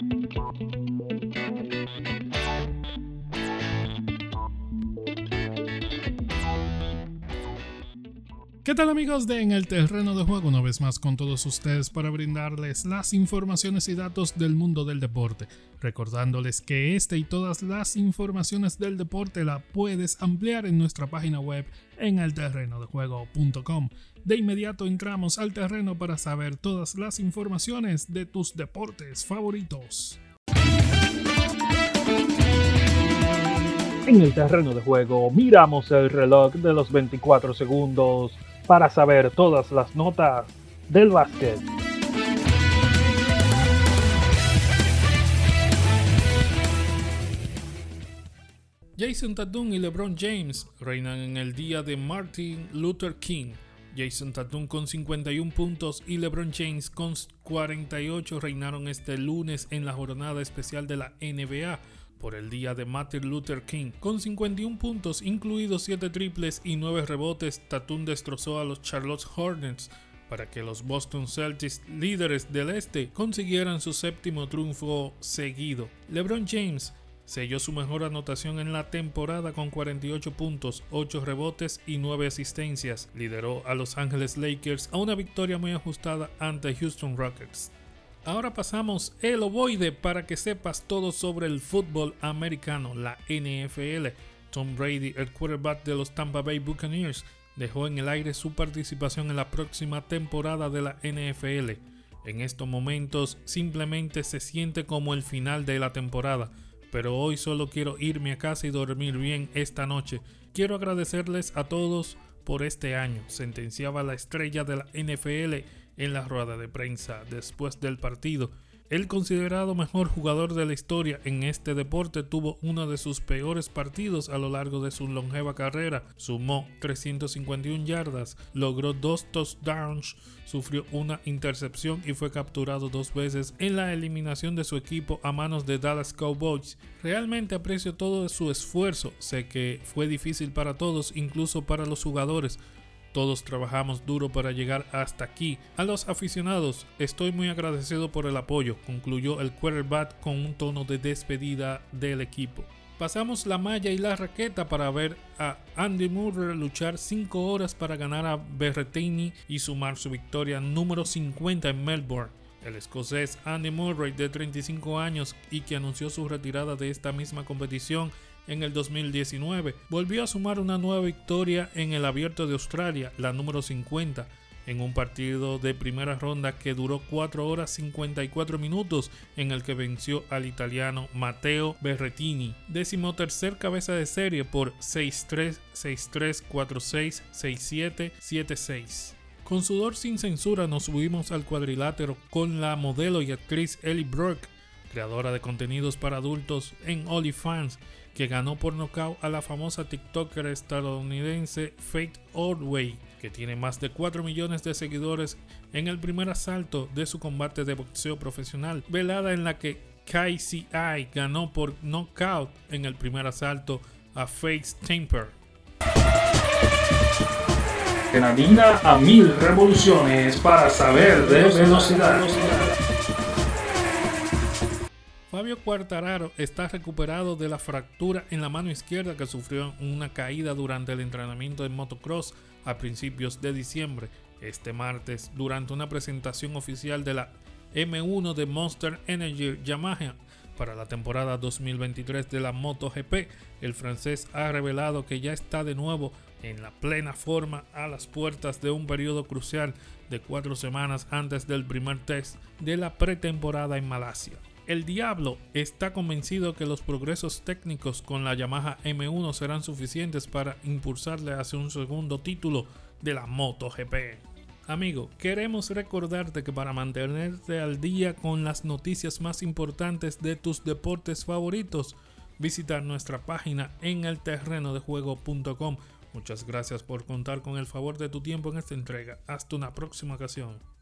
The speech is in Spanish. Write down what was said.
Thank you. ¿Qué tal amigos de En el Terreno de Juego? Una vez más con todos ustedes para brindarles las informaciones y datos del mundo del deporte. Recordándoles que este y todas las informaciones del deporte la puedes ampliar en nuestra página web en elterrenodejuego.com. De inmediato entramos al terreno para saber todas las informaciones de tus deportes favoritos. En el terreno de juego miramos el reloj de los 24 segundos para saber todas las notas del básquet. Jason Tatum y LeBron James reinan en el día de Martin Luther King. Jason Tatum con 51 puntos y LeBron James con 48 reinaron este lunes en la jornada especial de la NBA por el día de Martin Luther King. Con 51 puntos, incluidos 7 triples y 9 rebotes, Tatum destrozó a los Charlotte Hornets para que los Boston Celtics, líderes del este, consiguieran su séptimo triunfo seguido. LeBron James selló su mejor anotación en la temporada con 48 puntos, 8 rebotes y 9 asistencias. Lideró a Los Angeles Lakers a una victoria muy ajustada ante Houston Rockets. Ahora pasamos el ovoide para que sepas todo sobre el fútbol americano, la NFL. Tom Brady, el quarterback de los Tampa Bay Buccaneers, dejó en el aire su participación en la próxima temporada de la NFL. En estos momentos simplemente se siente como el final de la temporada, pero hoy solo quiero irme a casa y dormir bien esta noche. Quiero agradecerles a todos por este año, sentenciaba la estrella de la NFL en la rueda de prensa después del partido. El considerado mejor jugador de la historia en este deporte tuvo uno de sus peores partidos a lo largo de su longeva carrera. Sumó 351 yardas, logró dos touchdowns, sufrió una intercepción y fue capturado dos veces en la eliminación de su equipo a manos de Dallas Cowboys. Realmente aprecio todo su esfuerzo, sé que fue difícil para todos, incluso para los jugadores todos trabajamos duro para llegar hasta aquí. A los aficionados, estoy muy agradecido por el apoyo, concluyó el quarterback con un tono de despedida del equipo. Pasamos la malla y la raqueta para ver a Andy Murray luchar 5 horas para ganar a Berretini y sumar su victoria número 50 en Melbourne. El escocés Andy Murray, de 35 años y que anunció su retirada de esta misma competición en el 2019. Volvió a sumar una nueva victoria en el Abierto de Australia, la número 50, en un partido de primera ronda que duró 4 horas 54 minutos, en el que venció al italiano Matteo Berretini, décimo tercer cabeza de serie por 6-3, 6-3, 4-6, 6-7, 7-6. Con sudor sin censura nos subimos al cuadrilátero con la modelo y actriz Ellie Brooke, creadora de contenidos para adultos en OnlyFans, que ganó por nocaut a la famosa TikToker estadounidense Faith Ordway, que tiene más de 4 millones de seguidores en el primer asalto de su combate de boxeo profesional, velada en la que KCI ganó por knockout en el primer asalto a Faith Temper. Granadina a mil revoluciones para saber de velocidad. Fabio Quartararo está recuperado de la fractura en la mano izquierda que sufrió en una caída durante el entrenamiento de motocross a principios de diciembre. Este martes, durante una presentación oficial de la M1 de Monster Energy Yamaha para la temporada 2023 de la MotoGP, el francés ha revelado que ya está de nuevo en la plena forma a las puertas de un periodo crucial de cuatro semanas antes del primer test de la pretemporada en Malasia. El Diablo está convencido que los progresos técnicos con la Yamaha M1 serán suficientes para impulsarle hacia un segundo título de la MotoGP. Amigo, queremos recordarte que para mantenerte al día con las noticias más importantes de tus deportes favoritos, visita nuestra página en el Muchas gracias por contar con el favor de tu tiempo en esta entrega. Hasta una próxima ocasión.